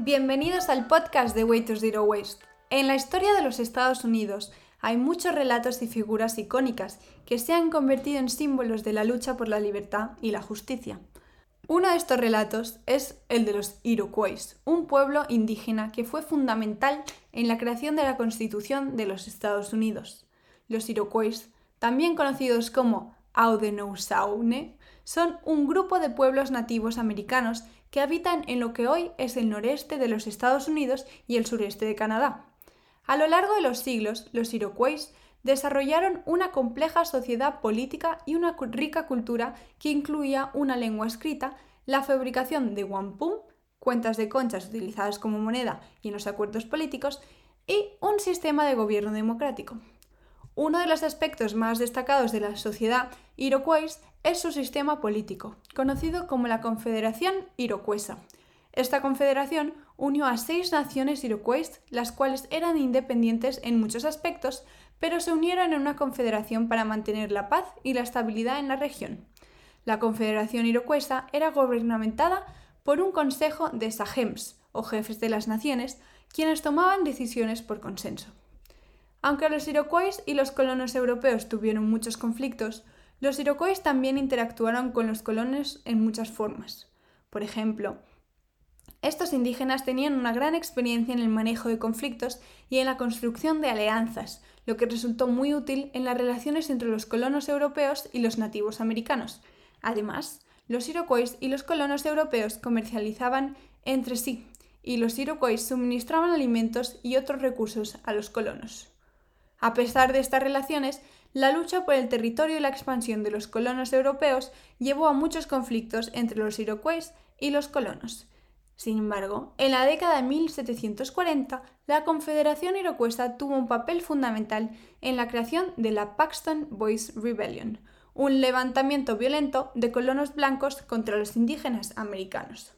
Bienvenidos al podcast de Way to Zero Waste. En la historia de los Estados Unidos hay muchos relatos y figuras icónicas que se han convertido en símbolos de la lucha por la libertad y la justicia. Uno de estos relatos es el de los Iroquois, un pueblo indígena que fue fundamental en la creación de la Constitución de los Estados Unidos. Los Iroquois, también conocidos como Audenosaunee, son un grupo de pueblos nativos americanos que habitan en lo que hoy es el noreste de los Estados Unidos y el sureste de Canadá. A lo largo de los siglos, los iroquois desarrollaron una compleja sociedad política y una rica cultura que incluía una lengua escrita, la fabricación de wampum, cuentas de conchas utilizadas como moneda y en los acuerdos políticos, y un sistema de gobierno democrático. Uno de los aspectos más destacados de la sociedad iroquois es su sistema político, conocido como la Confederación Iroquesa. Esta confederación unió a seis naciones iroquois, las cuales eran independientes en muchos aspectos, pero se unieron en una confederación para mantener la paz y la estabilidad en la región. La confederación iroquesa era gobernamentada por un consejo de sahems, o jefes de las naciones, quienes tomaban decisiones por consenso. Aunque los iroquois y los colonos europeos tuvieron muchos conflictos, los iroquois también interactuaron con los colonos en muchas formas. Por ejemplo, estos indígenas tenían una gran experiencia en el manejo de conflictos y en la construcción de alianzas, lo que resultó muy útil en las relaciones entre los colonos europeos y los nativos americanos. Además, los iroquois y los colonos europeos comercializaban entre sí, y los iroquois suministraban alimentos y otros recursos a los colonos. A pesar de estas relaciones, la lucha por el territorio y la expansión de los colonos europeos llevó a muchos conflictos entre los iroquois y los colonos. Sin embargo, en la década de 1740, la Confederación Iroquesa tuvo un papel fundamental en la creación de la Paxton Boys Rebellion, un levantamiento violento de colonos blancos contra los indígenas americanos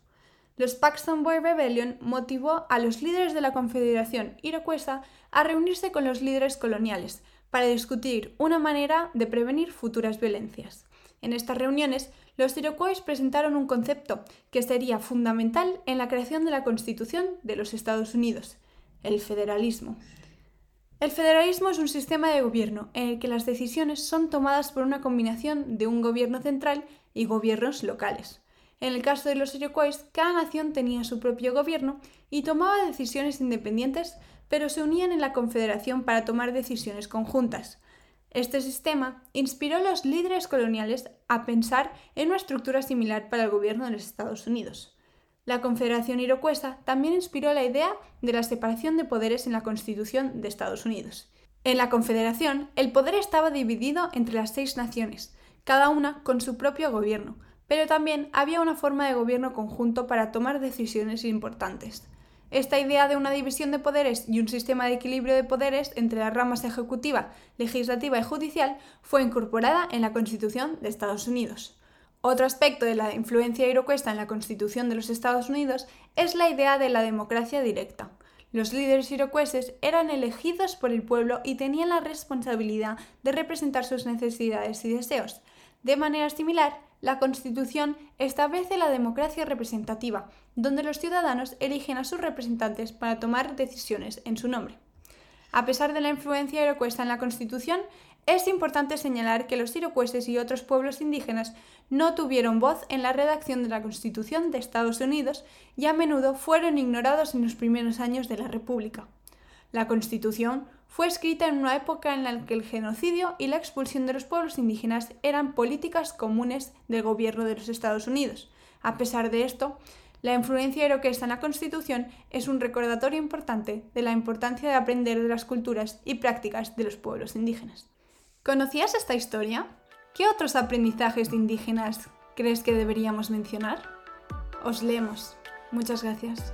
los Paxton Boy Rebellion motivó a los líderes de la Confederación Iroquesa a reunirse con los líderes coloniales para discutir una manera de prevenir futuras violencias. En estas reuniones, los iroquois presentaron un concepto que sería fundamental en la creación de la Constitución de los Estados Unidos, el federalismo. El federalismo es un sistema de gobierno en el que las decisiones son tomadas por una combinación de un gobierno central y gobiernos locales. En el caso de los iroquois, cada nación tenía su propio gobierno y tomaba decisiones independientes, pero se unían en la confederación para tomar decisiones conjuntas. Este sistema inspiró a los líderes coloniales a pensar en una estructura similar para el gobierno de los Estados Unidos. La Confederación Iroquesa también inspiró la idea de la separación de poderes en la Constitución de Estados Unidos. En la Confederación, el poder estaba dividido entre las seis naciones, cada una con su propio gobierno, pero también había una forma de gobierno conjunto para tomar decisiones importantes. Esta idea de una división de poderes y un sistema de equilibrio de poderes entre las ramas ejecutiva, legislativa y judicial fue incorporada en la Constitución de Estados Unidos. Otro aspecto de la influencia iroquesa en la Constitución de los Estados Unidos es la idea de la democracia directa. Los líderes iroqueses eran elegidos por el pueblo y tenían la responsabilidad de representar sus necesidades y deseos. De manera similar, la Constitución establece la democracia representativa, donde los ciudadanos eligen a sus representantes para tomar decisiones en su nombre. A pesar de la influencia iroquesa en la Constitución, es importante señalar que los iroqueses y otros pueblos indígenas no tuvieron voz en la redacción de la Constitución de Estados Unidos y a menudo fueron ignorados en los primeros años de la República. La Constitución fue escrita en una época en la que el genocidio y la expulsión de los pueblos indígenas eran políticas comunes del gobierno de los Estados Unidos. A pesar de esto, la influencia iroquesa en la Constitución es un recordatorio importante de la importancia de aprender de las culturas y prácticas de los pueblos indígenas. ¿Conocías esta historia? ¿Qué otros aprendizajes de indígenas crees que deberíamos mencionar? Os leemos. Muchas gracias.